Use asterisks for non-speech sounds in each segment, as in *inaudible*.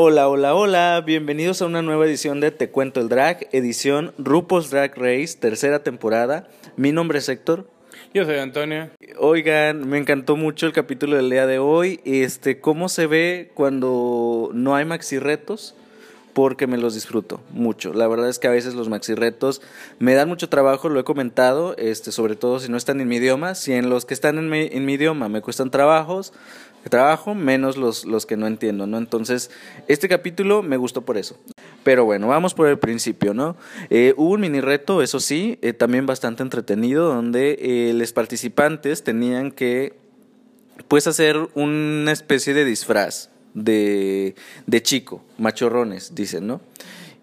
Hola, hola, hola, bienvenidos a una nueva edición de Te Cuento el Drag, edición RuPaul's Drag Race, tercera temporada. Mi nombre es Héctor. Yo soy Antonio. Oigan, me encantó mucho el capítulo del día de hoy. Este, cómo se ve cuando no hay maxi retos, porque me los disfruto mucho. La verdad es que a veces los maxi retos me dan mucho trabajo, lo he comentado, este, sobre todo si no están en mi idioma. Si en los que están en mi, en mi idioma me cuestan trabajos, trabajo, menos los, los que no entiendo, ¿no? Entonces, este capítulo me gustó por eso. Pero bueno, vamos por el principio, ¿no? Eh, hubo un mini reto, eso sí, eh, también bastante entretenido, donde eh, los participantes tenían que, pues, hacer una especie de disfraz de, de chico, machorrones, dicen, ¿no?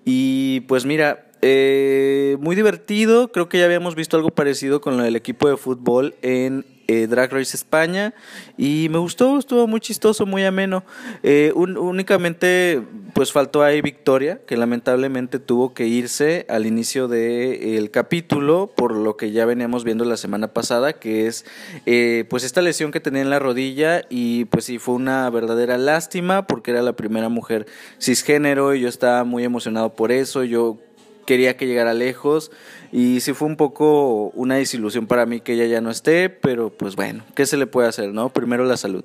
Y pues mira, muy divertido, creo que ya habíamos visto algo parecido con el equipo de fútbol en eh, Drag Race España y me gustó, estuvo muy chistoso, muy ameno. Eh, únicamente pues faltó ahí Victoria, que lamentablemente tuvo que irse al inicio del capítulo, por lo que ya veníamos viendo la semana pasada, que es eh, pues esta lesión que tenía en la rodilla y pues sí, fue una verdadera lástima porque era la primera mujer cisgénero y yo estaba muy emocionado por eso, yo quería que llegara lejos y sí fue un poco una desilusión para mí que ella ya no esté, pero pues bueno, ¿qué se le puede hacer, no? Primero la salud.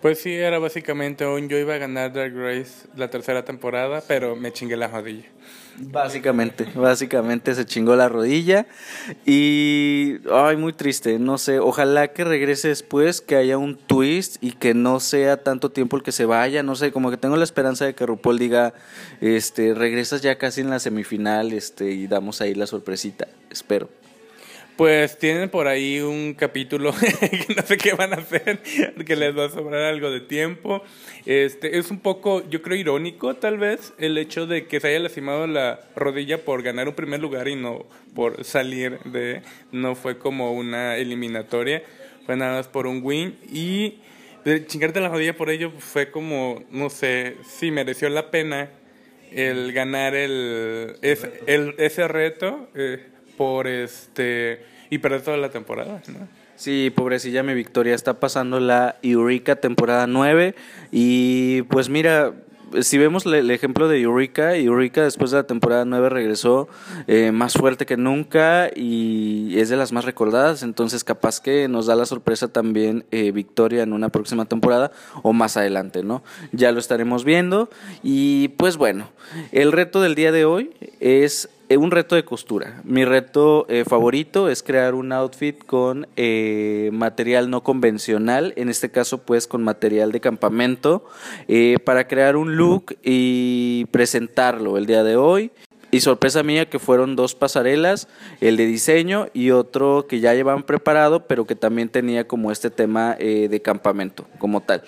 Pues sí, era básicamente un yo iba a ganar Drag Race la tercera temporada, pero me chingué la rodilla. Básicamente, básicamente se chingó la rodilla y ay, muy triste, no sé, ojalá que regrese después, que haya un twist y que no sea tanto tiempo el que se vaya, no sé, como que tengo la esperanza de que RuPaul diga, este, regresas ya casi en la semifinal, este, y damos ahí la sorpresita, espero. Pues tienen por ahí un capítulo *laughs* que no sé qué van a hacer, que les va a sobrar algo de tiempo. Este es un poco, yo creo irónico tal vez el hecho de que se haya lastimado la rodilla por ganar un primer lugar y no por salir de, no fue como una eliminatoria, fue nada más por un win y de chingarte la rodilla por ello fue como, no sé, sí mereció la pena el ganar el, ese, el, ese reto. Eh, por este y perder toda la temporada, ¿no? Sí, pobrecilla mi Victoria, está pasando la Eureka temporada 9 y pues mira, si vemos el ejemplo de Eureka, Eureka después de la temporada 9 regresó eh, más fuerte que nunca y es de las más recordadas, entonces capaz que nos da la sorpresa también eh, Victoria en una próxima temporada o más adelante, ¿no? Ya lo estaremos viendo y pues bueno, el reto del día de hoy es un reto de costura. Mi reto eh, favorito es crear un outfit con eh, material no convencional, en este caso pues con material de campamento, para crear un look y presentarlo el día de hoy. Y sorpresa mía que fueron dos pasarelas, el de diseño y otro que ya llevan preparado, pero que también tenía como este tema de campamento como tal.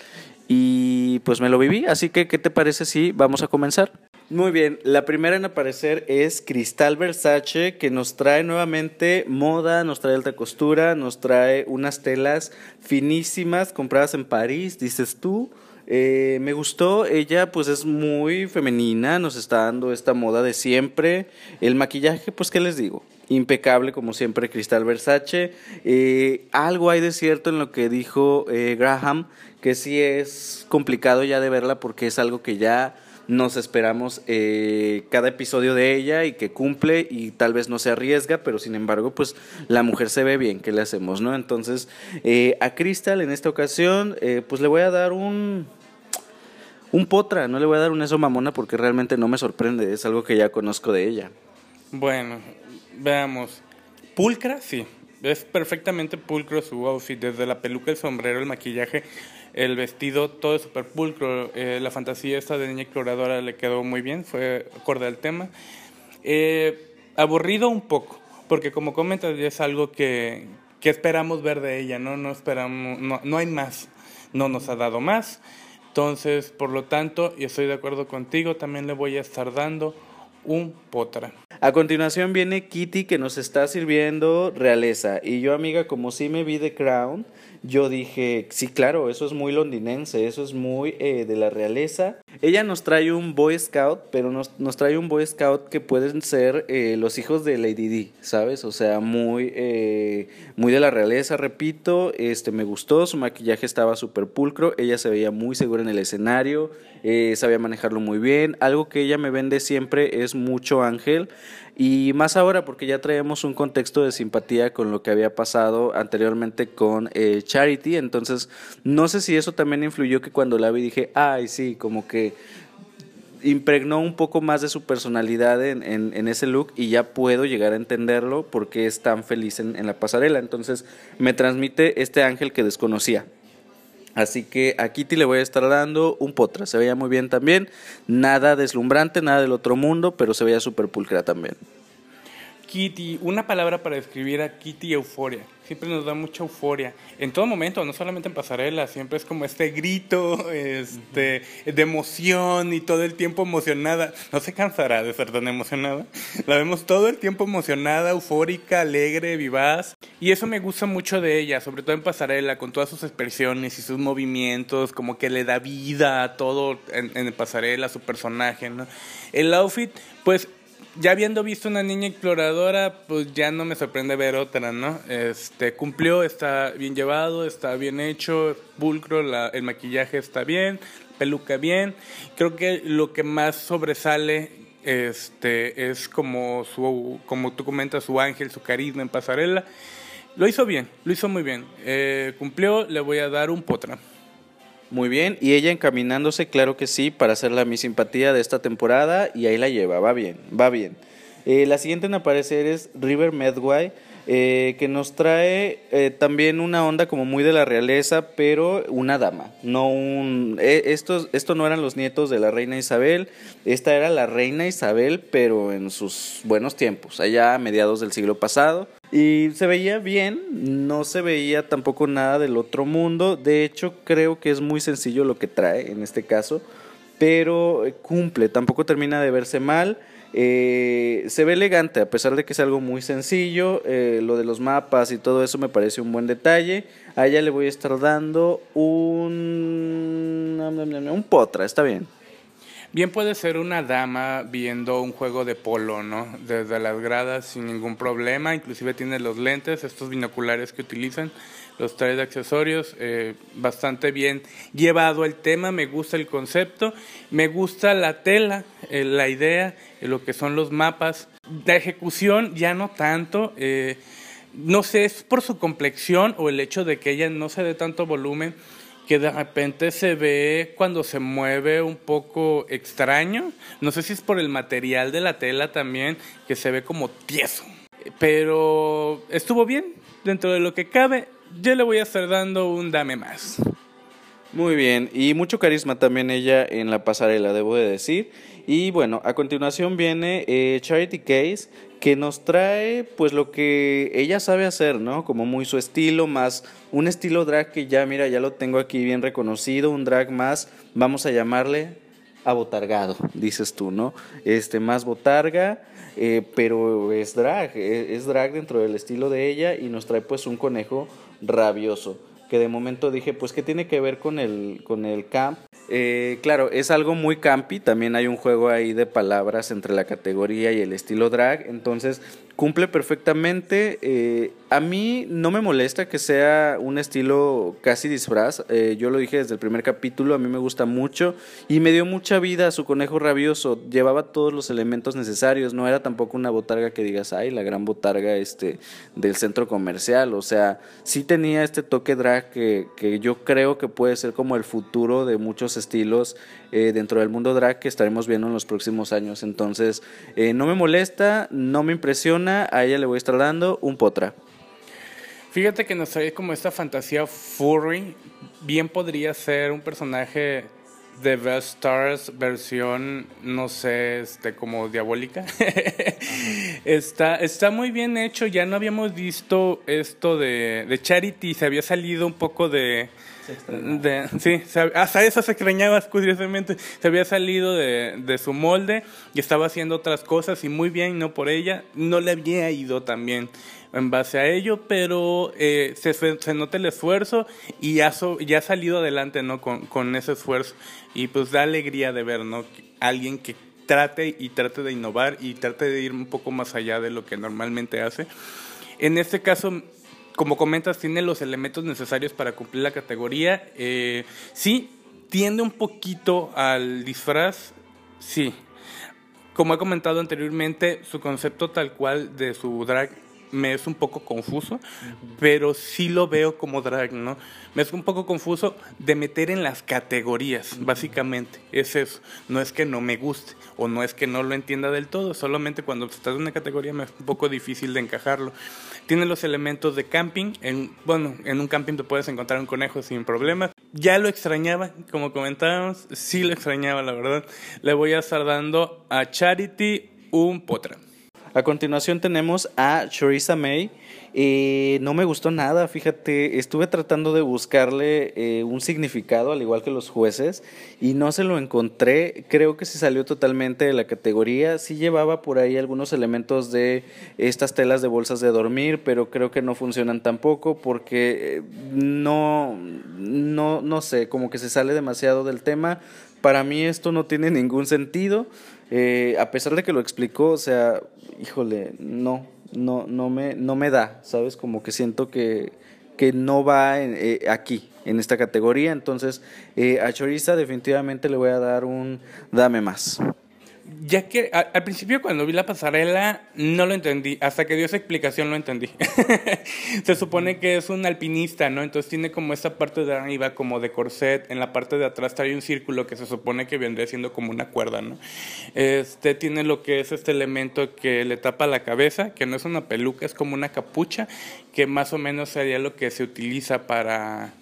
Y pues me lo viví, así que ¿qué te parece si vamos a comenzar? Muy bien, la primera en aparecer es Cristal Versace, que nos trae nuevamente moda, nos trae alta costura, nos trae unas telas finísimas compradas en París, dices tú. Eh, me gustó, ella pues es muy femenina, nos está dando esta moda de siempre. El maquillaje, pues qué les digo, impecable como siempre Cristal Versace. Eh, algo hay de cierto en lo que dijo eh, Graham, que sí es complicado ya de verla porque es algo que ya nos esperamos eh, cada episodio de ella y que cumple y tal vez no se arriesga, pero sin embargo, pues la mujer se ve bien, ¿qué le hacemos, no? Entonces, eh, a Crystal en esta ocasión, eh, pues le voy a dar un, un potra, no le voy a dar un eso mamona porque realmente no me sorprende, es algo que ya conozco de ella. Bueno, veamos. Pulcra, sí. Es perfectamente pulcro su outfit, desde la peluca, el sombrero, el maquillaje el vestido, todo es súper pulcro. Eh, la fantasía esta de niña exploradora le quedó muy bien, fue acorde al tema. Eh, aburrido un poco, porque como comentas, es algo que, que esperamos ver de ella, ¿no? No esperamos, no, no hay más, no nos ha dado más. Entonces, por lo tanto, y estoy de acuerdo contigo, también le voy a estar dando un potra. A continuación viene Kitty que nos está sirviendo realeza. Y yo, amiga, como sí me vi de Crown, yo dije, sí, claro, eso es muy londinense, eso es muy eh, de la realeza. Ella nos trae un Boy Scout, pero nos, nos trae un Boy Scout que pueden ser eh, los hijos de Lady D, ¿sabes? O sea, muy, eh, muy de la realeza, repito. Este, me gustó, su maquillaje estaba súper pulcro, ella se veía muy segura en el escenario, sabía manejarlo muy bien. Algo que ella me vende siempre es mucho ángel. Y más ahora porque ya traemos un contexto de simpatía con lo que había pasado anteriormente con eh, Charity. Entonces, no sé si eso también influyó que cuando la vi dije, ay, sí, como que impregnó un poco más de su personalidad en, en, ese look y ya puedo llegar a entenderlo porque es tan feliz en, en la pasarela. Entonces, me transmite este ángel que desconocía. Así que a Kitty le voy a estar dando un potra. Se veía muy bien también. Nada deslumbrante, nada del otro mundo, pero se veía súper pulcra también. Kitty, una palabra para describir a Kitty euforia. Siempre nos da mucha euforia. En todo momento, no solamente en pasarela, siempre es como este grito *laughs* este, de emoción y todo el tiempo emocionada. No se cansará de ser tan emocionada. *laughs* La vemos todo el tiempo emocionada, eufórica, alegre, vivaz. Y eso me gusta mucho de ella, sobre todo en pasarela, con todas sus expresiones y sus movimientos, como que le da vida a todo en, en pasarela, su personaje. ¿no? El outfit, pues ya habiendo visto una niña exploradora, pues ya no me sorprende ver otra, ¿no? Este, cumplió, está bien llevado, está bien hecho, pulcro, el maquillaje está bien, peluca bien. Creo que lo que más sobresale este, es como, su, como tú comentas, su ángel, su carisma en pasarela. Lo hizo bien, lo hizo muy bien. Eh, cumplió, le voy a dar un potra. Muy bien, y ella encaminándose, claro que sí, para hacer la mi simpatía de esta temporada, y ahí la lleva, va bien, va bien. Eh, la siguiente en aparecer es River Medway, eh, que nos trae eh, también una onda como muy de la realeza, pero una dama, no un... estos, esto no eran los nietos de la reina Isabel, esta era la reina Isabel, pero en sus buenos tiempos, allá a mediados del siglo pasado. Y se veía bien, no se veía tampoco nada del otro mundo. De hecho, creo que es muy sencillo lo que trae en este caso, pero eh, cumple, tampoco termina de verse mal. Eh, se ve elegante, a pesar de que es algo muy sencillo. Eh, lo de los mapas y todo eso me parece un buen detalle. A ella le voy a estar dando un. un potra, está bien. Bien puede ser una dama viendo un juego de polo, ¿no? Desde las gradas sin ningún problema, inclusive tiene los lentes, estos binoculares que utilizan, los tres accesorios, eh, bastante bien llevado el tema, me gusta el concepto, me gusta la tela, eh, la idea, eh, lo que son los mapas. La ejecución ya no tanto, no sé, es por su complexión o el hecho de que ella no se dé tanto volumen, que de repente se ve cuando se mueve un poco extraño. No sé si es por el material de la tela también, que se ve como tieso. Pero estuvo bien, dentro de lo que cabe. Yo le voy a estar dando un dame más. Muy bien, y mucho carisma también ella en la pasarela, debo de decir. Y bueno, a continuación viene eh, Charity Case, que nos trae pues lo que ella sabe hacer, ¿no? Como muy su estilo, más un estilo drag que ya, mira, ya lo tengo aquí bien reconocido, un drag más, vamos a llamarle abotargado, dices tú, ¿no? Este, más botarga, eh, pero es drag, e, es drag dentro del estilo de ella y nos trae pues un conejo rabioso que de momento dije, pues, ¿qué tiene que ver con el, con el camp? Eh, claro, es algo muy campi, también hay un juego ahí de palabras entre la categoría y el estilo drag, entonces cumple perfectamente. Eh, a mí no me molesta que sea un estilo casi disfraz, eh, yo lo dije desde el primer capítulo, a mí me gusta mucho y me dio mucha vida a su conejo rabioso, llevaba todos los elementos necesarios, no era tampoco una botarga que digas, ay, la gran botarga este, del centro comercial, o sea, sí tenía este toque drag que, que yo creo que puede ser como el futuro de muchos estilos eh, dentro del mundo drag que estaremos viendo en los próximos años. Entonces, eh, no me molesta, no me impresiona, a ella le voy a estar dando un potra. Fíjate que nos trae como esta fantasía furry, bien podría ser un personaje The Best Stars versión, no sé, este, como diabólica. *laughs* está, está muy bien hecho, ya no habíamos visto esto de, de Charity, se había salido un poco de... de sí, hasta eso se extrañaba curiosamente. Se había salido de, de, su molde y estaba haciendo otras cosas y muy bien, no por ella. No le había ido tan bien en base a ello, pero eh, se, se, nota el esfuerzo y ya, ya ha salido adelante ¿no? Con, con, ese esfuerzo. Y pues da alegría de ver ¿no? alguien que trate y trate de innovar y trate de ir un poco más allá de lo que normalmente hace. En este caso, como comentas, tiene los elementos necesarios para cumplir la categoría. Eh, sí, tiende un poquito al disfraz, sí. Como he comentado anteriormente, su concepto tal cual de su drag me es un poco confuso, pero sí lo veo como drag, ¿no? Me es un poco confuso de meter en las categorías, básicamente. Es eso. No es que no me guste o no es que no lo entienda del todo, solamente cuando estás en una categoría me es un poco difícil de encajarlo. Tiene los elementos de camping. En, bueno, en un camping te puedes encontrar un conejo sin problemas. Ya lo extrañaba, como comentábamos, sí lo extrañaba, la verdad. Le voy a estar dando a Charity un potra. A continuación tenemos a Charissa May. Eh, no me gustó nada, fíjate, estuve tratando de buscarle eh, un significado, al igual que los jueces, y no se lo encontré. Creo que se salió totalmente de la categoría. Sí llevaba por ahí algunos elementos de estas telas de bolsas de dormir, pero creo que no funcionan tampoco porque eh, no, no, no sé, como que se sale demasiado del tema. Para mí esto no tiene ningún sentido. Eh, a pesar de que lo explicó, o sea, híjole, no, no, no me, no me da, ¿sabes? Como que siento que, que no va eh, aquí, en esta categoría. Entonces, eh, a Choriza definitivamente le voy a dar un dame más ya que al, principio cuando vi la pasarela no lo entendí, hasta que dio esa explicación lo entendí. *laughs* se supone que es un alpinista, ¿no? Entonces tiene como esa parte de arriba como de corset, en la parte de atrás trae un círculo que se supone que vendría siendo como una cuerda, ¿no? Este tiene lo que es este elemento que le tapa la cabeza, que no es una peluca, es como una capucha, que más o menos sería lo que se utiliza para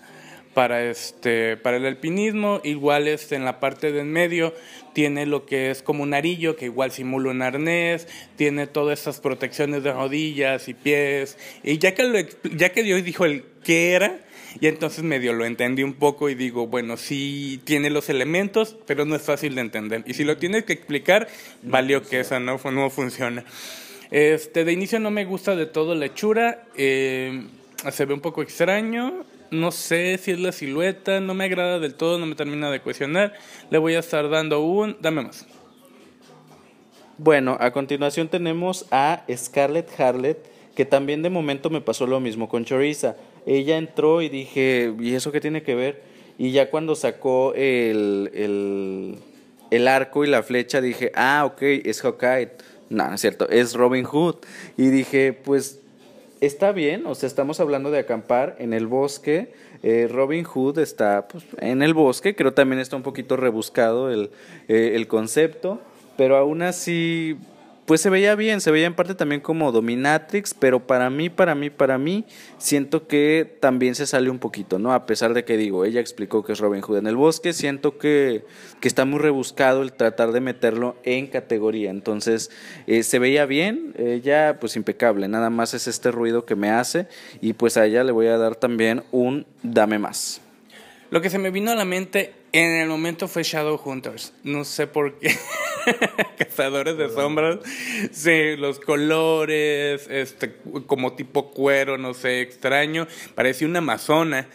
para este para el alpinismo igual este en la parte de en medio tiene lo que es como un arillo que igual simula un arnés tiene todas estas protecciones de rodillas y pies y ya que lo, ya que Dios dijo el qué era y entonces medio lo entendí un poco y digo, bueno, sí tiene los elementos, pero no es fácil de entender. Y si lo tienes que explicar, valió que esa no, no funciona. Este, de inicio no me gusta de todo la hechura, eh, se ve un poco extraño, no sé si es la silueta, no me agrada del todo, no me termina de cuestionar. Le voy a estar dando un, dame más. Bueno, a continuación tenemos a Scarlett Harlet, que también de momento me pasó lo mismo con Choriza. Ella entró y dije, ¿y eso qué tiene que ver? Y ya cuando sacó el, el, el arco y la flecha dije, ah, ok, es Hawkeye. No, no es cierto, es Robin Hood. Y dije, pues está bien, o sea, estamos hablando de acampar en el bosque. Eh, Robin Hood está pues, en el bosque, creo también está un poquito rebuscado el, eh, el concepto, pero aún así pues se veía bien, se veía en parte también como dominatrix, pero para mí, para mí, para mí, siento que también se sale un poquito, ¿no? A pesar de que digo, ella explicó que es Robin Hood en el bosque, siento que, que está muy rebuscado el tratar de meterlo en categoría. Entonces, eh, se veía bien, ella pues impecable, nada más es este ruido que me hace y pues a ella le voy a dar también un dame más. Lo que se me vino a la mente en el momento fue Shadowhunters. No sé por qué. *laughs* Cazadores de sombras. Sí, los colores, este, como tipo cuero, no sé, extraño. Parecía una amazona.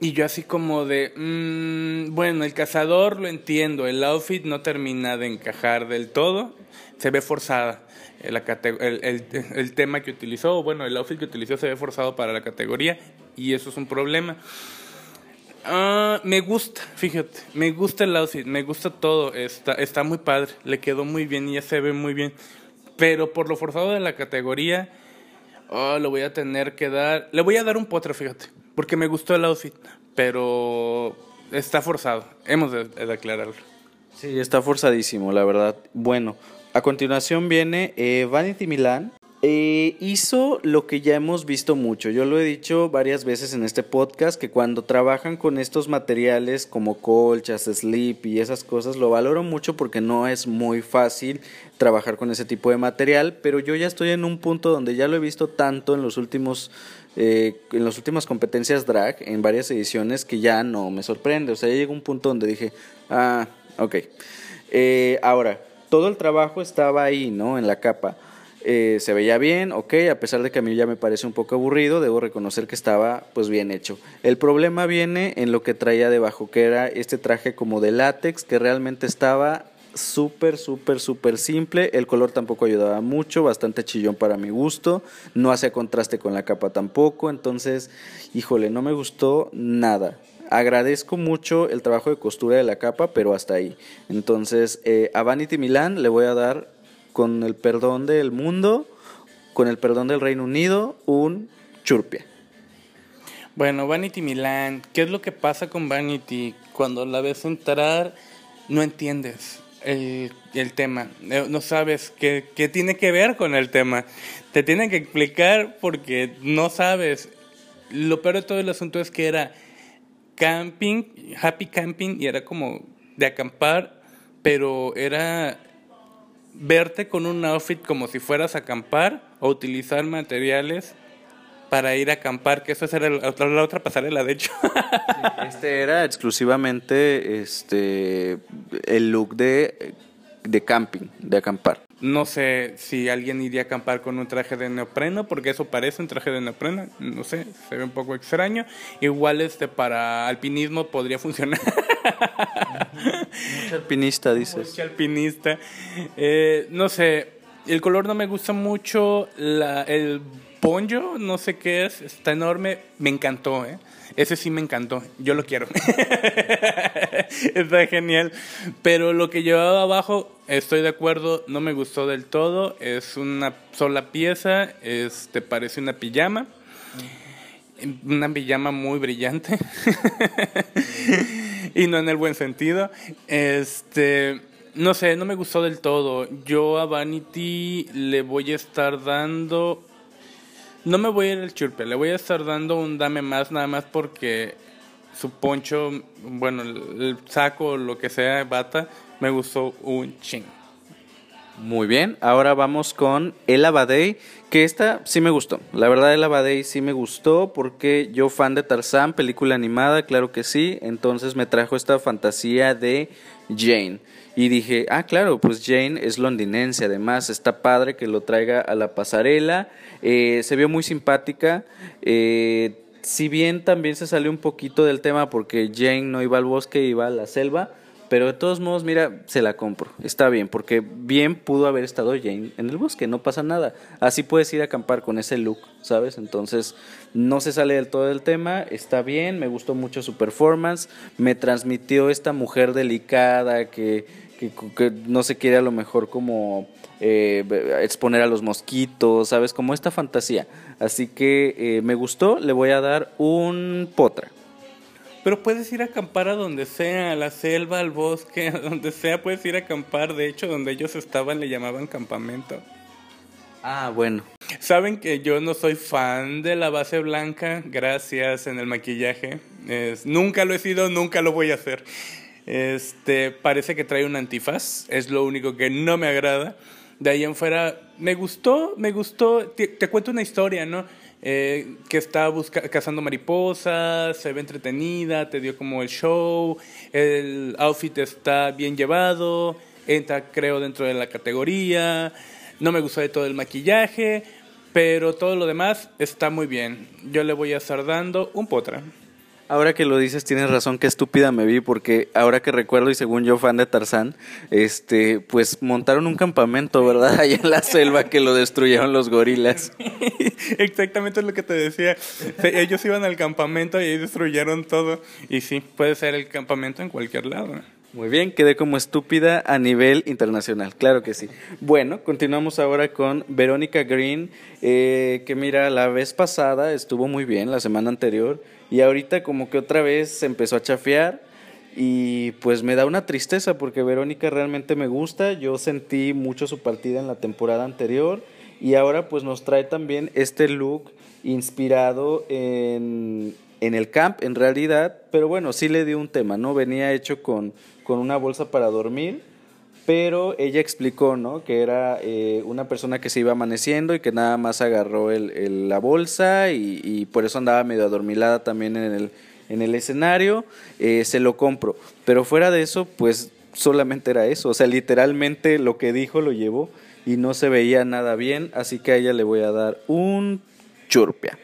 Y yo así como de, mmm, bueno, el cazador lo entiendo, el outfit no termina de encajar del todo, se ve forzada. El, el, el tema que utilizó, bueno, el outfit que utilizó se ve forzado para la categoría y eso es un problema. Ah, me gusta, fíjate, me gusta el outfit, me gusta todo, está, está muy padre, le quedó muy bien y ya se ve muy bien. Pero por lo forzado de la categoría, oh, lo voy a tener que dar, le voy a dar un potro, fíjate, porque me gustó el outfit, pero está forzado, hemos de, aclararlo. Sí, está forzadísimo, la verdad. Bueno, a continuación viene eh, Vanity Milan, Eh, hizo lo que ya hemos visto mucho. Yo lo he dicho varias veces en este podcast que cuando trabajan con estos materiales como colchas, sleep y esas cosas, lo valoro mucho porque no es muy fácil trabajar con ese tipo de material, pero yo ya estoy en un punto donde ya lo he visto tanto en los últimos eh, en las últimas competencias drag, en varias ediciones, que ya no me sorprende. O sea, ya llegó un punto donde dije, ah, ok. Eh, ahora, todo el trabajo estaba ahí, ¿no? En la capa. Eh, se veía bien, ok, a pesar de que a mí ya me parece un poco aburrido, debo reconocer que estaba pues bien hecho. El problema viene en lo que traía debajo, que era este traje como de látex, que realmente estaba súper, súper, súper simple. El color tampoco ayudaba mucho, bastante chillón para mi gusto. No hacía contraste con la capa tampoco. Entonces, híjole, no me gustó nada. Agradezco mucho el trabajo de costura de la capa, pero hasta ahí. Entonces, eh, a Vanity Milan le voy a dar con el perdón del mundo, con el perdón del Reino Unido, un churpia. Bueno, Vanity Milan, ¿qué es lo que pasa con Vanity? Cuando la ves entrar, no entiendes el, el tema, no sabes qué, qué tiene que ver con el tema. Te tienen que explicar porque no sabes. Lo peor de todo el asunto es que era camping, happy camping, y era como de acampar, pero era verte con un outfit como si fueras a acampar o utilizar materiales para ir a acampar, que eso era la, la otra pasarela, de hecho. este era exclusivamente este el look de, de camping, de acampar. No sé si alguien iría a acampar con un traje de neopreno, porque eso parece un traje de neopreno, no sé, se ve un poco extraño. Igual este para alpinismo podría funcionar. Mucho alpinista, dices. Mucho alpinista. Eh, no sé, el color no me gusta mucho, la, el poncho, no sé qué es, está enorme, me encantó, ¿eh? Ese sí me encantó, yo lo quiero. *laughs* *laughs* está genial. Pero lo que llevaba abajo, estoy de acuerdo, no me gustó del todo. Es una sola pieza, este parece una pijama. Una pijama muy brillante. *laughs* y no en el buen sentido. Este. No sé, no me gustó del todo. Yo a Vanity le voy a estar dando no me voy a ir al churpe, le voy a estar dando un dame más nada más porque su poncho, bueno, el saco, lo que sea, bata, me gustó un ching. Muy bien, ahora vamos con El Abadei, que esta sí me gustó. La verdad, El Abadei sí me gustó porque yo fan de Tarzán, película animada, claro que sí. Entonces me trajo esta fantasía de Jane. Y dije, ah, claro, pues Jane es londinense, además está padre que lo traiga a la pasarela. Eh, se vio muy simpática. Eh, si bien también se salió un poquito del tema porque Jane no iba al bosque, iba a la selva, pero de todos modos, mira, se la compro. Está bien, porque bien pudo haber estado Jane en el bosque, no pasa nada. Así puedes ir a acampar con ese look, ¿sabes? Entonces, no se sale del todo del tema, está bien, me gustó mucho su performance, me transmitió esta mujer delicada que, que, no se quiere a lo mejor como eh, exponer a los mosquitos, ¿sabes? Como esta fantasía. Así que eh, me gustó, le voy a dar un potra. Pero puedes ir a acampar a donde sea, a la selva, al bosque, *laughs* a donde sea, puedes ir a acampar. De hecho, donde ellos estaban le llamaban campamento. Ah, bueno. Saben que yo no soy fan de la base blanca, gracias en el maquillaje. nunca lo he sido, nunca lo voy a hacer. Este, parece que trae un antifaz, es lo único que no me agrada. De ahí en fuera, me gustó, me gustó. te cuento una historia, ¿no? Eh, que está cazando mariposas, se ve entretenida, te dio como el show, el outfit está bien llevado, entra creo dentro de la categoría, no me gustó de todo el maquillaje, pero todo lo demás está muy bien. Yo le voy a estar dando un potra. Ahora que lo dices, tienes razón, qué estúpida me vi, porque ahora que recuerdo, y según yo, fan de Tarzán, este, pues montaron un campamento, ¿verdad? *laughs* Allá en la selva que lo destruyeron los gorilas. *laughs* Exactamente lo que te decía. Ellos iban al campamento y destruyeron todo. Y sí, puede ser el campamento en cualquier lado. Muy bien, quedé como estúpida a nivel internacional, claro que sí. Bueno, continuamos ahora con Verónica Green, eh, que mira, la vez pasada estuvo muy bien, la semana anterior, y ahorita como que otra vez se empezó a chafear y pues me da una tristeza porque Verónica realmente me gusta, yo sentí mucho su partida en la temporada anterior Y ahora pues nos trae también este look inspirado en, en el camp en realidad, pero bueno, sí le dio un tema, ¿no? Venía hecho con, con una bolsa para dormir, pero ella explicó, ¿no? Que era eh, una persona que se iba amaneciendo y que nada más agarró el, la bolsa y, por eso andaba medio adormilada también en el, en el escenario, eh, se lo compro. Pero fuera de eso, pues solamente era eso, o sea, literalmente lo que dijo lo llevó y no se veía nada bien, así que a ella le voy a dar un churpia.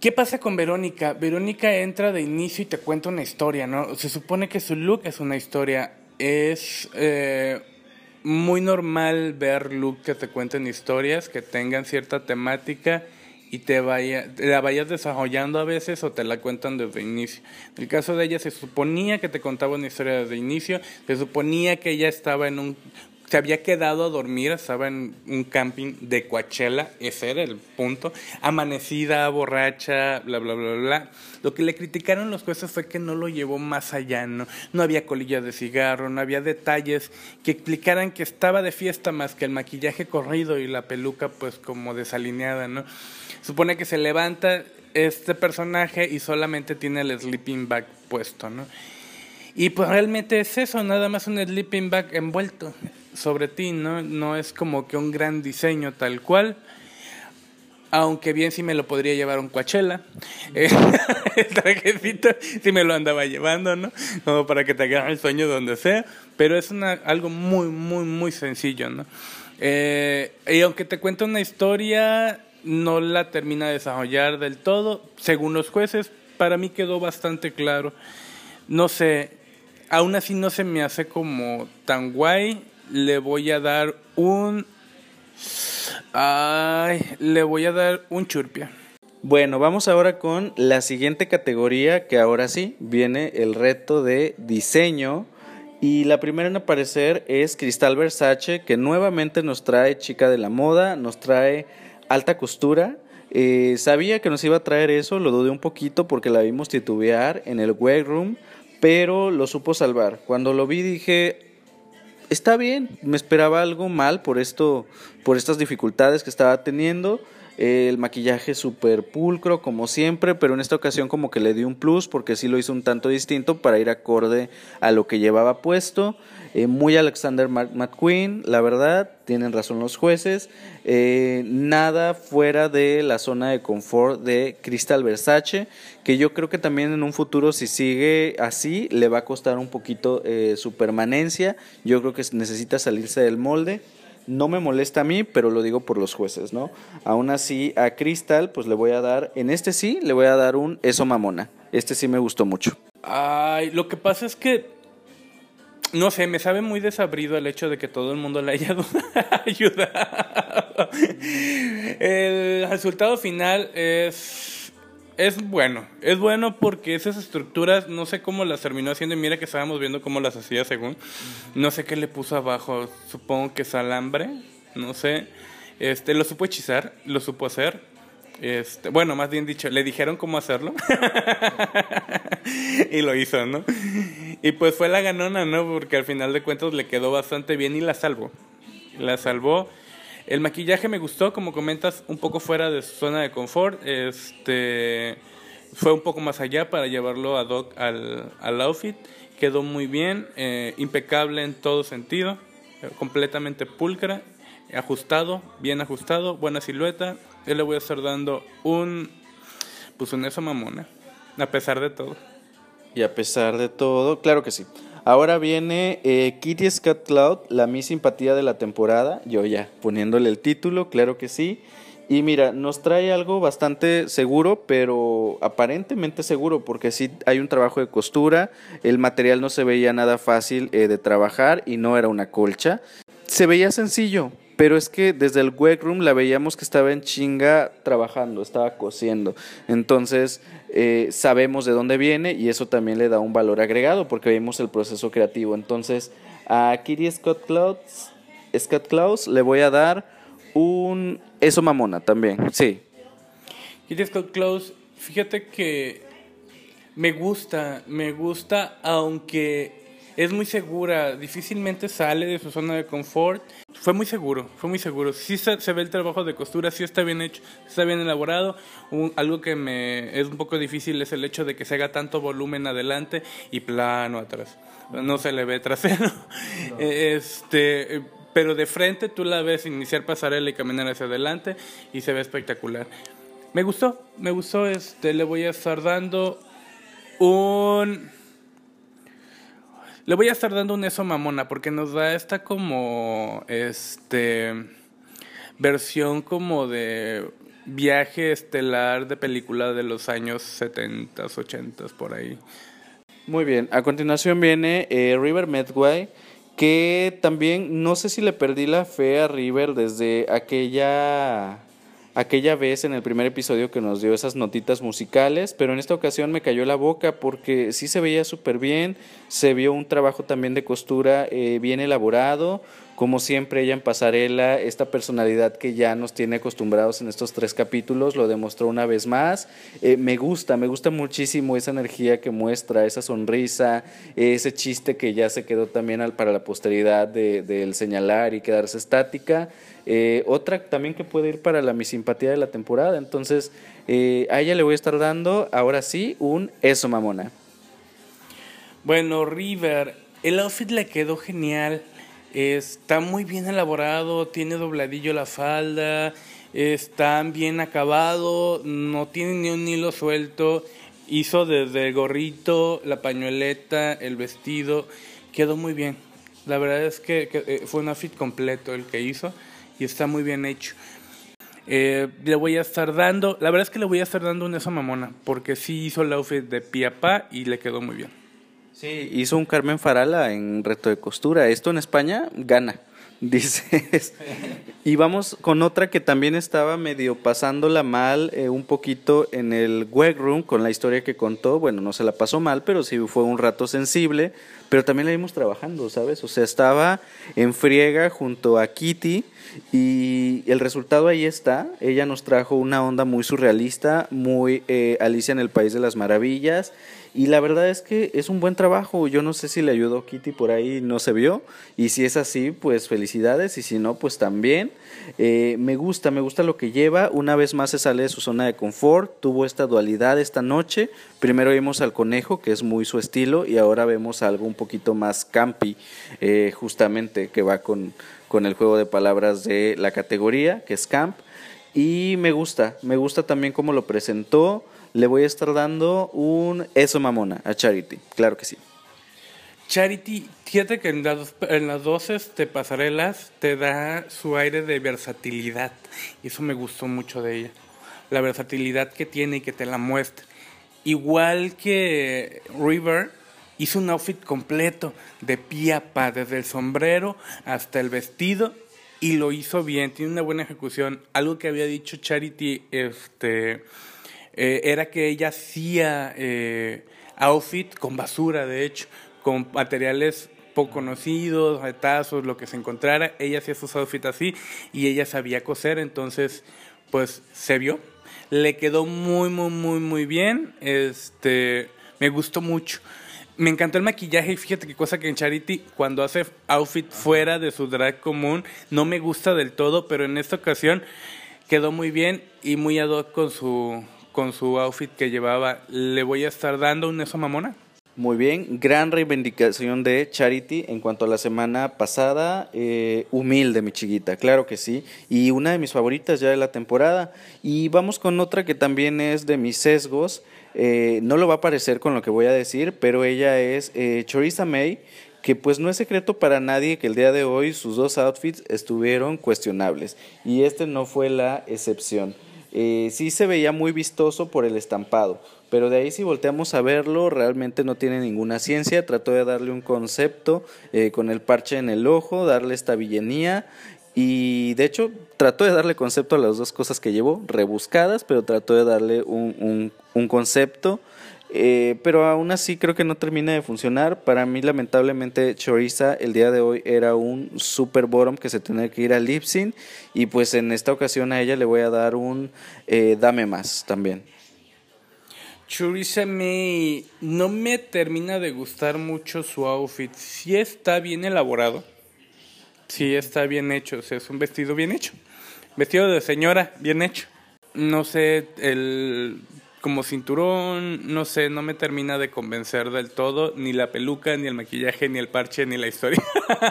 ¿Qué pasa con Verónica? Verónica entra de inicio y te cuenta una historia, ¿no? Se supone que su look es una historia. Es eh, muy normal ver look que te cuenten historias, que tengan cierta temática y te vaya, la vayas desarrollando a veces o te la cuentan desde inicio. En el caso de ella se suponía que te contaba una historia desde inicio, se suponía que ella estaba en un se había quedado a dormir, estaba en un camping de Coachella, ese era el punto, amanecida, borracha, bla, bla, bla, bla. Lo que le criticaron los jueces fue que no lo llevó más allá, no, no había colillas de cigarro, no había detalles que explicaran que estaba de fiesta más que el maquillaje corrido y la peluca pues como desalineada, ¿no? Supone que se levanta este personaje y solamente tiene el sleeping bag puesto, ¿no? Y pues realmente es eso, nada más un sleeping bag envuelto sobre ti, ¿no? No es como que un gran diseño tal cual. Aunque bien sí me lo podría llevar un Coachella. *laughs* el trajecito sí me lo andaba llevando, ¿no? Como para que te agarre el sueño donde sea. Pero es una, algo muy, muy, muy sencillo, ¿no? Eh, y aunque te cuento una historia, no la termina de desarrollar del todo. Según los jueces, para mí quedó bastante claro. No sé, aún así no se me hace como tan guay. Le voy a dar un. Ay, le voy a dar un churpia. Bueno, vamos ahora con la siguiente categoría, que ahora sí viene el reto de diseño. Y la primera en aparecer es Cristal Versace, que nuevamente nos trae chica de la moda, nos trae alta costura. Eh, sabía que nos iba a traer eso, lo dudé un poquito porque la vimos titubear en el web room pero lo supo salvar. Cuando lo vi dije, está bien, me esperaba algo mal por esto, por estas dificultades que estaba teniendo. El maquillaje súper pulcro, como siempre, pero en esta ocasión como que le di un plus porque sí lo hizo un tanto distinto para ir acorde a lo que llevaba puesto. Eh, muy Alexander McQueen, la verdad, tienen razón los jueces. Eh, nada fuera de la zona de confort de Crystal Versace, que yo creo que también en un futuro, si sigue así, le va a costar un poquito eh, su permanencia. Yo creo que necesita salirse del molde. No me molesta a mí, pero lo digo por los jueces, ¿no? Aún así, a Crystal, pues le voy a dar, en este sí, le voy a dar un eso mamona. Este sí me gustó mucho. Ay, lo que pasa es que no sé, me sabe muy desabrido el hecho de que todo el mundo le haya *laughs* ayudado. El resultado final es, es bueno. Es bueno porque esas estructuras, no sé cómo las terminó haciendo. Y mira que estábamos viendo cómo las hacía según. No sé qué le puso abajo. Supongo que es alambre. No sé. Este, lo supo hechizar, lo supo hacer. Este, bueno, más bien dicho, le dijeron cómo hacerlo. *laughs* y lo hizo, ¿no? Y pues fue la ganona, ¿no? Porque al final de cuentas le quedó bastante bien y la salvó. La salvó. El maquillaje me gustó, como comentas, un poco fuera de su zona de confort. Este fue un poco más allá para llevarlo a Doc al, al outfit. Quedó muy bien, eh, impecable en todo sentido, completamente pulcra, ajustado, bien ajustado, buena silueta. Yo le voy a estar dando un, pues un eso mamona, a pesar de todo. Y a pesar de todo, claro que sí. Ahora viene eh, Kitty Scott Cloud, la mi simpatía de la temporada. Yo ya poniéndole el título, claro que sí. Y mira, nos trae algo bastante seguro, pero aparentemente seguro, porque sí hay un trabajo de costura, el material no se veía nada fácil eh, de trabajar y no era una colcha. Se veía sencillo, pero es que desde el room la veíamos que estaba en chinga trabajando, estaba cosiendo. Entonces eh, sabemos de dónde viene y eso también le da un valor agregado porque vemos el proceso creativo. Entonces a Kitty Scott Clouds, Scott Clouds le voy a dar un eso mamona también, sí. Kitty Scott Clouds, fíjate que me gusta, me gusta, aunque es muy segura, difícilmente sale de su zona de confort fue muy seguro, fue muy seguro. Sí se, ve el trabajo de costura, sí está bien hecho, está bien elaborado. algo que me es un poco difícil es el hecho de que se haga tanto volumen adelante y plano atrás. No se le ve trasero. *laughs* Este, pero de frente tú la ves iniciar pasarela y caminar hacia adelante y se ve espectacular. Me gustó, me gustó, este, le voy a estar dando un le voy a estar dando un eso mamona porque nos da esta como este versión como de viaje estelar de película de los años 70, 80 por ahí. Muy bien, a continuación viene eh, River Medway, que también no sé si le perdí la fe a River desde aquella aquella vez en el primer episodio que nos dio esas notitas musicales, pero en esta ocasión me cayó la boca porque sí se veía súper bien, se vio un trabajo también de costura eh, bien elaborado, como siempre ella en pasarela, esta personalidad que ya nos tiene acostumbrados en estos tres capítulos, lo demostró una vez más. Eh, me gusta, me gusta muchísimo esa energía que muestra, esa sonrisa, ese chiste que ya se quedó también para la posteridad del de, señalar y quedarse estática. Eh, otra también que puede ir para la mi simpatía de la temporada. Entonces, eh, a ella le voy a estar dando, ahora sí, un eso mamona. Bueno, River, el outfit le quedó genial. Está muy bien elaborado, tiene dobladillo la falda, está bien acabado, no tiene ni un hilo suelto. Hizo desde el gorrito, la pañueleta, el vestido, quedó muy bien. La verdad es que, eh, fue un outfit completo el que hizo y está muy bien hecho. Eh, le voy a estar dando, la verdad es que le voy a estar dando un eso mamona, porque sí hizo el outfit de pie pa y le quedó muy bien. Sí, hizo un Carmen Farala en reto de costura. Esto en España gana, *laughs* dices. y vamos con otra que también estaba medio pasándola mal eh, un poquito en el web room con la historia que contó. Bueno, no se la pasó mal, pero sí fue un rato sensible. Pero también la vimos trabajando, ¿sabes? O sea, estaba en friega junto a Kitty y el resultado ahí está. Ella nos trajo una onda muy surrealista, muy eh, Alicia en el País de las Maravillas. Y la verdad es que es un buen trabajo. Yo no sé si le ayudó Kitty por ahí, no se vio. Y si es así, pues felicidades. Y si no, pues también. Eh, me gusta, me gusta lo que lleva. Una vez más se sale de su zona de confort. Tuvo esta dualidad esta noche. Primero vimos al conejo, que es muy su estilo. Y ahora vemos algo un poquito más campi, eh, justamente, que va con, con el juego de palabras de la categoría, que es camp. Y me gusta, me gusta también cómo lo presentó le voy a estar dando un eso mamona a Charity, claro que sí. Charity, fíjate que en las, en las este, pasarelas te da su aire de versatilidad. Eso me gustó mucho de ella. La versatilidad que tiene y que te la muestra. Igual que River, hizo un outfit completo, de pie a pa, desde el sombrero hasta el vestido, y lo hizo bien, tiene una buena ejecución. Algo que había dicho Charity, este eh, era que ella hacía eh, outfit con basura, de hecho, con materiales poco conocidos, retazos, lo que se encontrara. Ella hacía sus outfits así y ella sabía coser, entonces, pues se vio. Le quedó muy, muy, muy, muy bien. Este, me gustó mucho. Me encantó el maquillaje y fíjate qué cosa que en Charity cuando hace outfit fuera de su drag común no me gusta del todo, pero en esta ocasión quedó muy bien y muy ad hoc con su con su outfit que llevaba, ¿le voy a estar dando un eso mamona? Muy bien, gran reivindicación de Charity en cuanto a la semana pasada, eh, humilde mi chiquita, claro que sí, y una de mis favoritas ya de la temporada. Y vamos con otra que también es de mis sesgos, eh, no lo va a parecer con lo que voy a decir, pero ella es eh, Choriza May, que pues no es secreto para nadie que el día de hoy sus dos outfits estuvieron cuestionables, y este no fue la excepción. Eh, sí se veía muy vistoso por el estampado, pero de ahí si volteamos a verlo, realmente no tiene ninguna ciencia. Trató de darle un concepto eh, con el parche en el ojo, darle esta villanía y de hecho trató de darle concepto a las dos cosas que llevó, rebuscadas, pero trató de darle un, un concepto eh, pero aún así creo que no termina de funcionar. Para mí, lamentablemente, Choriza el día de hoy era un super bottom que se tenía que ir a Lipsin. Y pues en esta ocasión a ella le voy a dar un eh, dame más también. Choriza me no me termina de gustar mucho su outfit. Sí está bien elaborado. Sí, está bien hecho, o sea, es un vestido bien hecho. Vestido de señora, bien hecho. No sé, el como cinturón, no sé, no me termina de convencer del todo, ni la peluca, ni el maquillaje, ni el parche, ni la historia.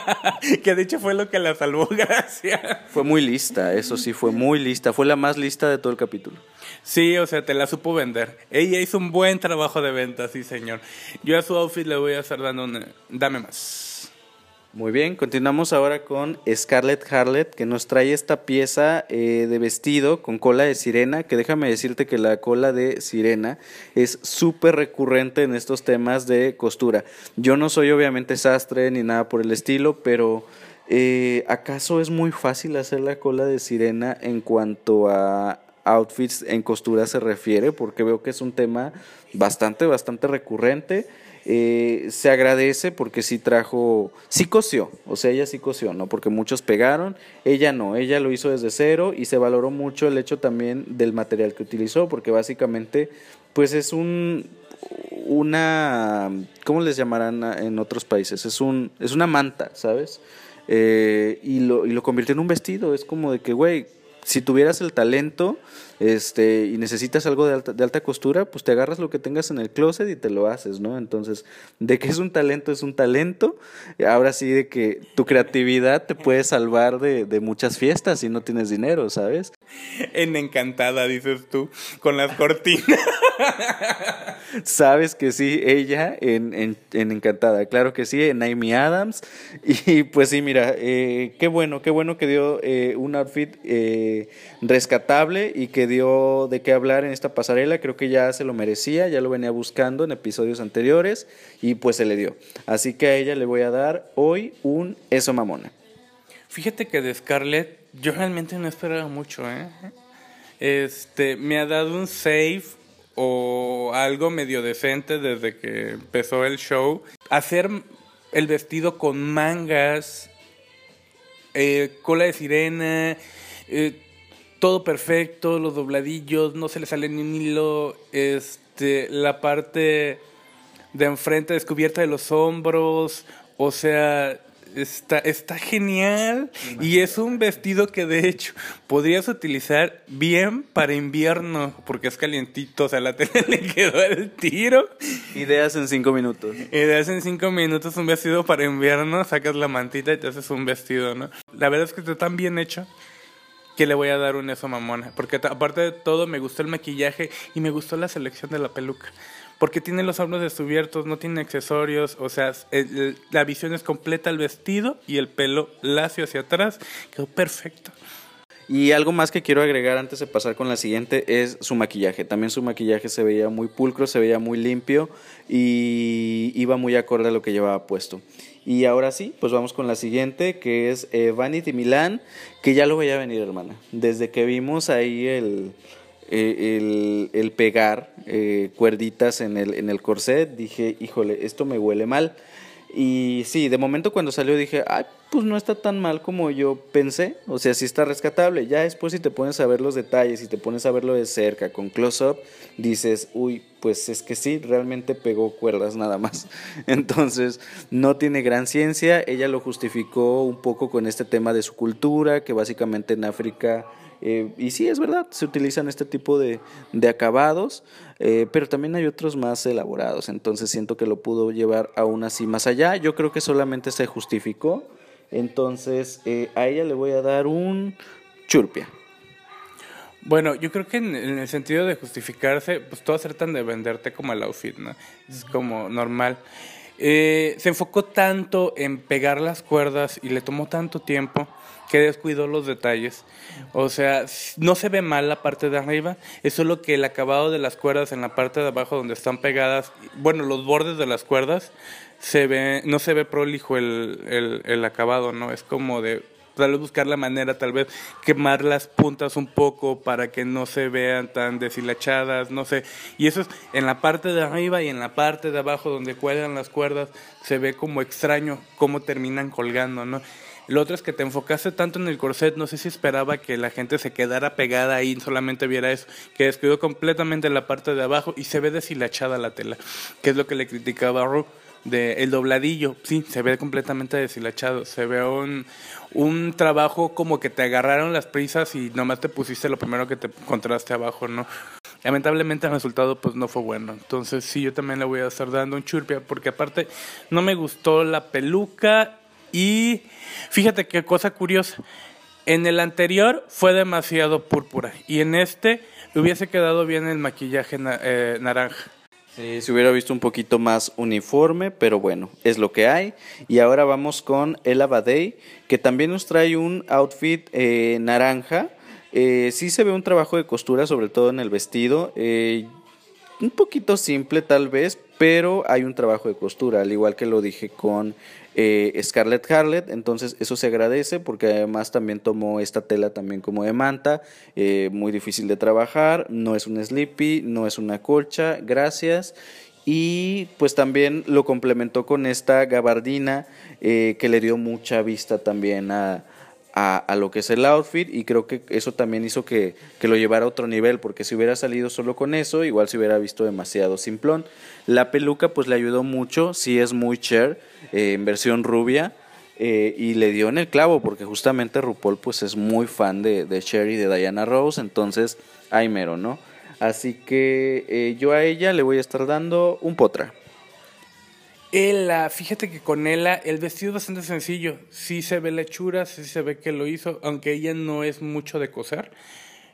*laughs* que de hecho fue lo que la salvó, *laughs* gracias. Fue muy lista, eso sí, fue muy lista. Fue la más lista de todo el capítulo. Sí, o sea, te la supo vender. Ella hizo un buen trabajo de venta, sí, señor. Yo a su outfit le voy a estar dando un... Dame más. Muy bien, continuamos ahora con Scarlett Harlet, que nos trae esta pieza eh, de vestido con cola de sirena, que déjame decirte que la cola de sirena es súper recurrente en estos temas de costura. Yo no soy obviamente sastre ni nada por el estilo, pero eh, ¿acaso es muy fácil hacer la cola de sirena en cuanto a outfits en costura se refiere? Porque veo que es un tema bastante, bastante recurrente. Eh, se agradece porque sí trajo, sí cosió, o sea, ella sí cosió, ¿no? Porque muchos pegaron, ella no, ella lo hizo desde cero y se valoró mucho el hecho también del material que utilizó, porque básicamente, pues es un, una, ¿cómo les llamarán en otros países? Es, un, es una manta, ¿sabes? Eh, y, lo, y lo convirtió en un vestido, es como de que, güey, si tuvieras el talento este, y necesitas algo de alta, de alta costura, pues te agarras lo que tengas en el closet y te lo haces, ¿no? Entonces, de que es un talento, es un talento. Ahora sí, de que tu creatividad te puede salvar de, de muchas fiestas si no tienes dinero, ¿sabes? En Encantada, dices tú, con las cortinas. *laughs* Sabes que sí, ella en, en, en, Encantada, claro que sí, en Amy Adams. *laughs* Y pues sí, mira, eh, qué bueno, qué bueno que dio eh, un outfit eh, rescatable y que dio de qué hablar en esta pasarela. Creo que ya se lo merecía, ya lo venía buscando en episodios anteriores y pues se le dio. Así que a ella le voy a dar hoy un eso mamona. Fíjate que de Scarlett yo realmente no esperaba mucho, ¿eh? Este, me ha dado un save o algo medio decente desde que empezó el show. Hacer el vestido con mangas, eh, cola de sirena, eh, todo perfecto, los dobladillos, no se le sale ni un hilo, este, la parte de enfrente descubierta de los hombros, o sea, Está, está genial y es un vestido que de hecho podrías utilizar bien para invierno porque es calientito, o sea, la tele *laughs* le quedó el tiro. Ideas en cinco minutos. Ideas en cinco minutos, un vestido para invierno, sacas la mantita y te haces un vestido, ¿no? La verdad es que está tan bien hecho que le voy a dar un eso mamona, porque aparte de todo me gustó el maquillaje y me gustó la selección de la peluca porque tiene los hombros descubiertos, no tiene accesorios, o sea, la visión es completa, el vestido y el pelo lacio hacia atrás, quedó perfecto. Y algo más que quiero agregar antes de pasar con la siguiente es su maquillaje. También su maquillaje se veía muy pulcro, se veía muy limpio y iba muy acorde a lo que llevaba puesto. Y ahora sí, pues vamos con la siguiente, que es eh, Vanity Milan, que ya lo veía venir, hermana. Desde que vimos ahí el, eh, el, pegar eh, cuerditas en el, en el corset, dije, híjole, esto me huele mal. Y sí, de momento cuando salió dije, ay, pues no está tan mal como yo pensé. O sea, sí está rescatable. Ya después si te pones a ver los detalles, y te pones a verlo de cerca, con close-up, dices, uy, pues es que sí, realmente pegó cuerdas nada más. *laughs* Entonces, no tiene gran ciencia. Ella lo justificó un poco con este tema de su cultura, que básicamente en África eh, y sí, es verdad, se utilizan este tipo de, de acabados, eh, pero también hay otros más elaborados, entonces siento que lo pudo llevar aún así más allá. Yo creo que solamente se justificó, entonces eh, a ella le voy a dar un churpia. Bueno, yo creo que en, el sentido de justificarse, pues todos tratan de venderte como el outfit, ¿no? Es como normal. Eh, se enfocó tanto en pegar las cuerdas y le tomó tanto tiempo que descuidó los detalles. O sea, no se ve mal la parte de arriba, es solo que el acabado de las cuerdas en la parte de abajo donde están pegadas, bueno, los bordes de las cuerdas, se ve, no se ve prolijo el, el, el acabado, ¿no? Es como de tal vez buscar la manera, tal vez quemar las puntas un poco para que no se vean tan deshilachadas, no sé. Y eso es en la parte de arriba y en la parte de abajo donde cuelgan las cuerdas, se ve como extraño cómo terminan colgando, ¿no? Lo otro es que te enfocaste tanto en el corset, no sé si esperaba que la gente se quedara pegada ahí solamente viera eso, que descuidó completamente la parte de abajo y se ve deshilachada la tela, que es lo que le criticaba a Ru. de el dobladillo, sí, se ve completamente deshilachado, se ve un, un trabajo como que te agarraron las prisas y nomás te pusiste lo primero que te encontraste abajo, ¿no? Lamentablemente el resultado pues no fue bueno, entonces sí, yo también le voy a estar dando un churpia, porque aparte no me gustó la peluca y fíjate qué cosa curiosa, en el anterior fue demasiado púrpura y en este hubiese quedado bien el maquillaje eh, naranja. Sí, se hubiera visto un poquito más uniforme, pero bueno, es lo que hay. Y ahora vamos con El Abadei, que también nos trae un outfit eh, naranja. Eh, sí se ve un trabajo de costura, sobre todo en el vestido. Eh, un poquito simple tal vez, pero hay un trabajo de costura, al igual que lo dije con eh, Scarlett Harlet, entonces eso se agradece porque además también tomó esta tela también como de manta, eh, muy difícil de trabajar, no es un sleepy, no es una colcha, gracias. Y pues también lo complementó con esta gabardina eh, que le dio mucha vista también a, a, lo que es el outfit y creo que eso también hizo que, que, lo llevara a otro nivel porque si hubiera salido solo con eso igual se hubiera visto demasiado simplón. La peluca pues le ayudó mucho, sí es muy Cher eh, en versión rubia eh, y le dio en el clavo porque justamente RuPaul pues es muy fan de, de Cher y de Diana Rose entonces hay mero, ¿no? Así que eh, yo a ella le voy a estar dando un potra. Ella, fíjate que con ella el vestido es bastante sencillo. Sí se ve la hechura, sí se ve que lo hizo, aunque ella no es mucho de coser.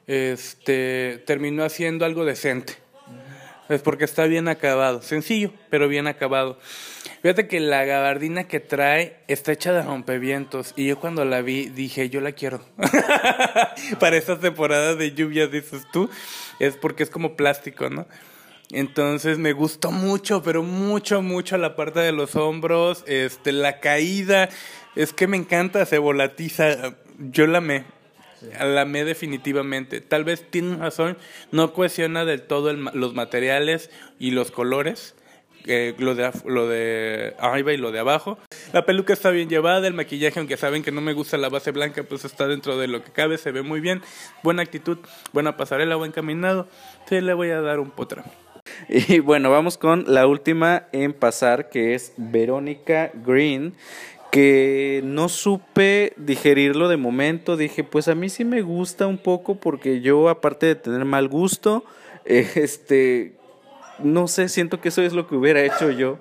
Este, terminó haciendo algo decente. Es porque está bien acabado. Sencillo, pero bien acabado. Fíjate que la gabardina que trae está hecha de rompevientos. Y yo cuando la vi dije, yo la quiero. *laughs* Para esta temporada de lluvia, dices tú. Es porque es como plástico, ¿no? Entonces me gustó mucho, pero mucho, mucho la parte de los hombros, este, la caída. Es que me encanta, se volatiza. Yo la amé. La amé definitivamente. Tal vez tiene razón, no cuestiona del todo el, los materiales y los colores. Eh, lo de lo de arriba y lo de abajo. La peluca está bien llevada, el maquillaje, aunque saben que no me gusta la base blanca, pues está dentro de lo que cabe, se ve muy bien. Buena actitud, buena pasarela, buen caminado. Sí, le voy a dar un potra. Y bueno, vamos con la última en pasar, que es Verónica Green, que no supe digerirlo de momento. Dije, pues a mí sí me gusta un poco porque yo, aparte de tener mal gusto, *laughs* este, no sé, siento que eso es lo que hubiera hecho yo.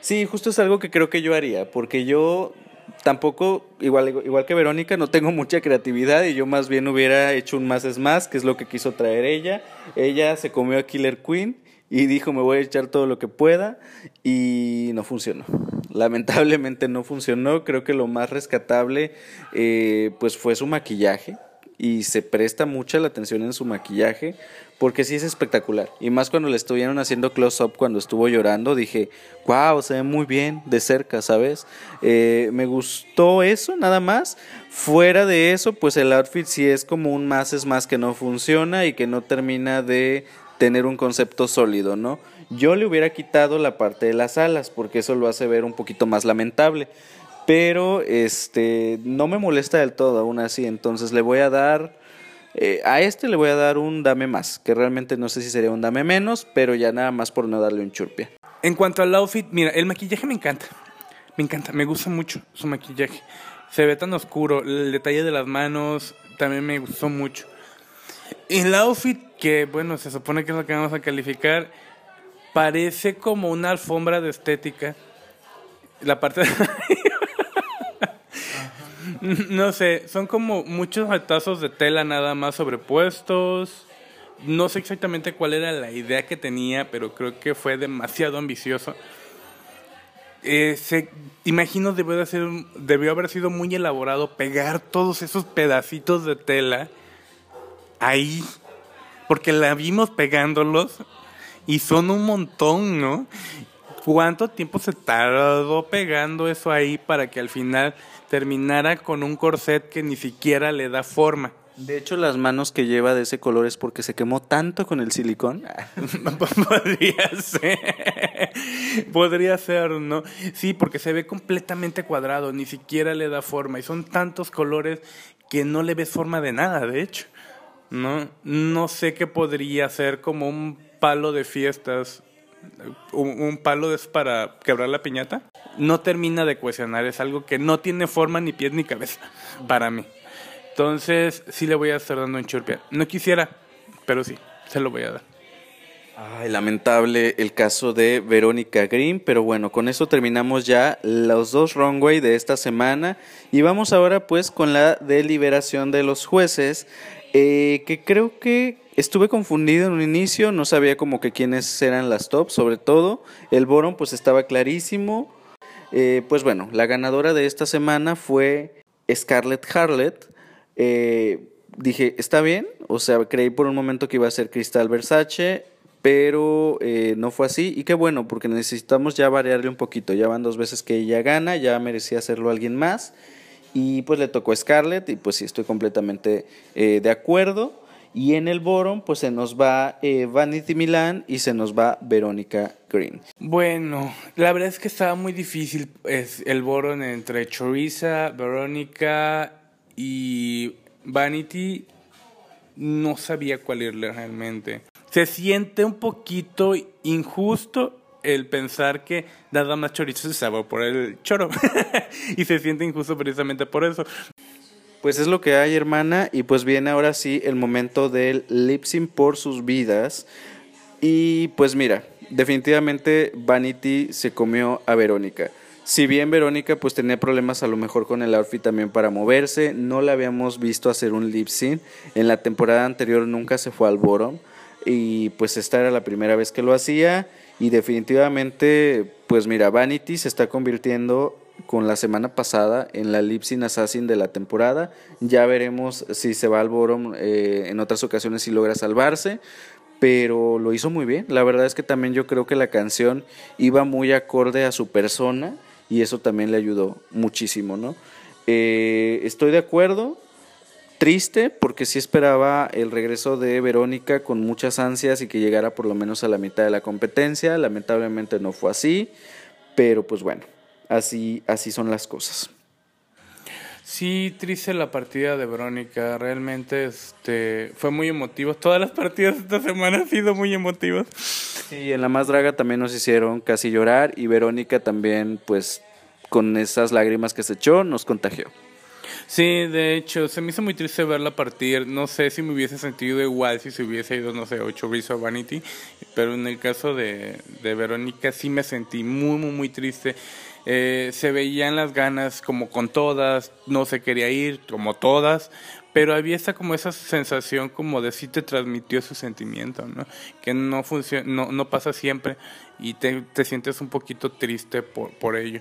Sí, justo es algo que creo que yo haría, porque yo tampoco, igual, igual que Verónica, no tengo mucha creatividad y yo más bien hubiera hecho un más es más, que es lo que quiso traer ella. Ella se comió a Killer Queen y dijo me voy a echar todo lo que pueda y no funcionó. Lamentablemente no funcionó, creo que lo más rescatable eh, pues fue su maquillaje y se presta mucha la atención en su maquillaje porque sí es espectacular. Y más cuando le estuvieron haciendo close up cuando estuvo llorando dije wow se ve muy bien de cerca sabes eh, me gustó eso nada más. Fuera de eso pues el outfit sí es como un más es más que no funciona y que no termina de tener un concepto sólido, ¿no? Yo le hubiera quitado la parte de las alas porque eso lo hace ver un poquito más lamentable, pero este no me molesta del todo aún así, entonces le voy a dar eh, a este le voy a dar un dame más, que realmente no sé si sería un dame menos, pero ya nada más por no darle un churpia. En cuanto al outfit, mira, el maquillaje me encanta. Me encanta, me gusta mucho su maquillaje. Se ve tan oscuro, el detalle de las manos también me gustó mucho. El outfit, que bueno, se supone que es lo que vamos a calificar, parece como una alfombra de estética. La parte de... *laughs* no sé, son como muchos retazos de tela nada más sobrepuestos. No sé exactamente cuál era la idea que tenía, pero creo que fue demasiado ambicioso. Eh, se, imagino debió, de ser, debió haber sido muy elaborado pegar todos esos pedacitos de tela ahí, porque la vimos pegándolos y son un montón, ¿no? ¿Cuánto tiempo se tardó pegando eso ahí para que al final terminara con un corset que ni siquiera le da forma? De hecho, las manos que lleva de ese color es porque se quemó tanto con el silicón. *laughs* Podría ser. Podría ser, ¿no? Sí, porque se ve completamente cuadrado, ni siquiera le da forma. Y son tantos colores que no le ves forma de nada, de hecho. No, no sé qué podría ser como un palo de fiestas un, un palo es para quebrar la piñata, no termina de cuestionar, es algo que no tiene forma ni pies ni cabeza *laughs* para mí. Entonces, sí le voy a estar dando un churpia. No quisiera, pero sí, se lo voy a dar. Ay, lamentable el caso de Verónica Green, pero bueno, con eso terminamos ya los dos runway de esta semana y vamos ahora pues con la deliberación de los jueces, eh, que creo que estuve confundido en un inicio, no sabía como que quiénes eran las top, sobre todo el Boron pues estaba clarísimo, eh, pues bueno, la ganadora de esta semana fue Scarlett Harlett, eh, dije, está bien, o sea, creí por un momento que iba a ser Cristal Versace, pero eh, no fue así. Y qué bueno porque necesitamos ya variarle un poquito, ya van dos veces que ella gana, ya merecía hacerlo alguien más y pues le tocó Scarlett y pues sí estoy completamente eh, de acuerdo y en el Boron pues se nos va eh, Vanity Milan y se nos va Verónica Green. Bueno, la verdad es que estaba muy difícil el Boron entre Choriza, Verónica y Vanity. No sabía cuál irle realmente se siente un poquito injusto el pensar que nada más chorizo se sabe por el choro. *laughs* y se siente injusto precisamente por eso. Pues es lo que hay, hermana, y pues viene ahora sí el momento del lip por sus vidas. Y pues mira, definitivamente Vanity se comió a Verónica. Si bien Verónica pues tenía problemas a lo mejor con el outfit también para moverse, no la habíamos visto hacer un lip sync. En la temporada anterior nunca se fue al bottom y pues esta era la primera vez que lo hacía y definitivamente pues mira Vanity se está convirtiendo con la semana pasada en la Lipsin Assassin de la temporada. Ya veremos si se va al bottom eh, en otras ocasiones si logra salvarse pero lo hizo muy bien. La verdad es que también yo creo que la canción iba muy acorde a su persona y eso también le ayudó muchísimo no eh, estoy de acuerdo triste porque sí esperaba el regreso de Verónica con muchas ansias y que llegara por lo menos a la mitad de la competencia. Lamentablemente no fue así, pero pues bueno, así, así son las cosas. Sí, triste la partida de Verónica, realmente este fue muy emotivo. Todas las partidas de esta semana han sido muy emotivas. Sí, en la más draga también nos hicieron casi llorar y Verónica también pues con esas lágrimas que se echó nos contagió. Sí, de hecho, se me hizo muy triste verla partir. No sé si me hubiese sentido igual si se hubiese ido, no sé, 8 Rizzo Vanity. Pero en el caso de, de Verónica sí me sentí muy, muy, muy triste. Eh, se veían las ganas como con todas, no se quería ir como todas, pero había esa como esa sensación como de sí te transmitió su sentimiento, ¿no? Que no funciona, no, no pasa siempre y te, te sientes un poquito triste por, por ello.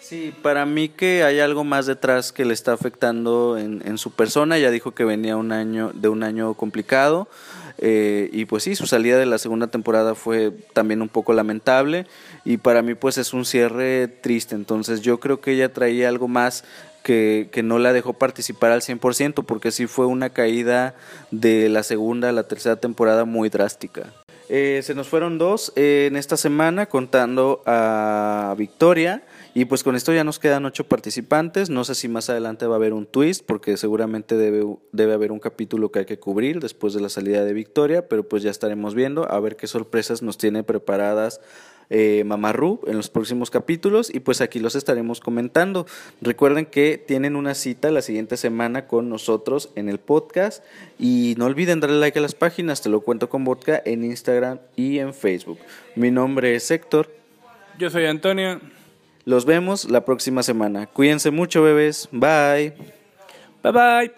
Sí, para mí que hay algo más detrás que le está afectando en, en su persona. Ya dijo que venía un año de un año complicado eh, y pues sí, su salida de la segunda temporada fue también un poco lamentable y para mí pues es un cierre triste. Entonces yo creo que ella traía algo más que, que, no la dejó participar al 100% porque sí fue una caída de la segunda a la tercera temporada muy drástica. Eh, se nos fueron dos eh, en esta semana contando a Victoria y pues con esto ya nos quedan ocho participantes. No sé si más adelante va a haber un twist, porque seguramente debe, debe haber un capítulo que hay que cubrir después de la salida de Victoria, pero pues ya estaremos viendo a ver qué sorpresas nos tiene preparadas eh, en los próximos capítulos y pues aquí los estaremos comentando. Recuerden que tienen una cita la siguiente semana con nosotros en el podcast y no olviden darle like a las páginas, te lo cuento con vodka en Instagram y en Facebook. Mi nombre es Héctor. Yo soy Antonio. Los vemos la próxima semana. Cuídense mucho, bebés. Bye. Bye bye.